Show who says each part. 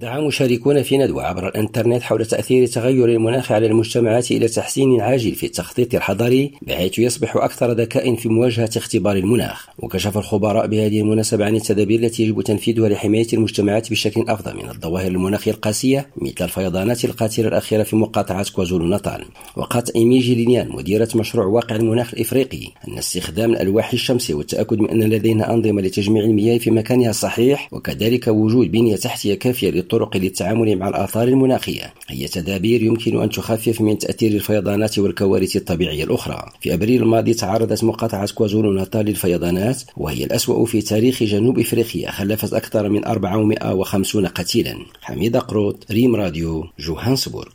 Speaker 1: دعا مشاركون في ندوة عبر الإنترنت حول تأثير تغير المناخ على المجتمعات إلى تحسين عاجل في التخطيط الحضري بحيث يصبح أكثر ذكاء في مواجهة اختبار المناخ. وكشف الخبراء بهذه المناسبة عن التدابير التي يجب تنفيذها لحماية المجتمعات بشكل أفضل من الظواهر المناخية القاسية مثل الفيضانات القاتلة الأخيرة في مقاطعة كوازولو ناتال وقالت إيمي جيلينيان مديرة مشروع واقع المناخ الإفريقي أن استخدام الألواح الشمسية والتأكد من أن لدينا أنظمة لتجميع المياه في مكانها الصحيح وكذلك وجود بنية تحتية كافية الطرق للتعامل مع الآثار المناخية. هي تدابير يمكن أن تخفف من تأثير الفيضانات والكوارث الطبيعية الأخرى. في أبريل الماضي تعرضت مقاطعة كوازولو ناتال للفيضانات وهي الأسوأ في تاريخ جنوب إفريقيا خلفت أكثر من 450 قتيلا. حميد قروط ريم راديو جوهانسبورغ.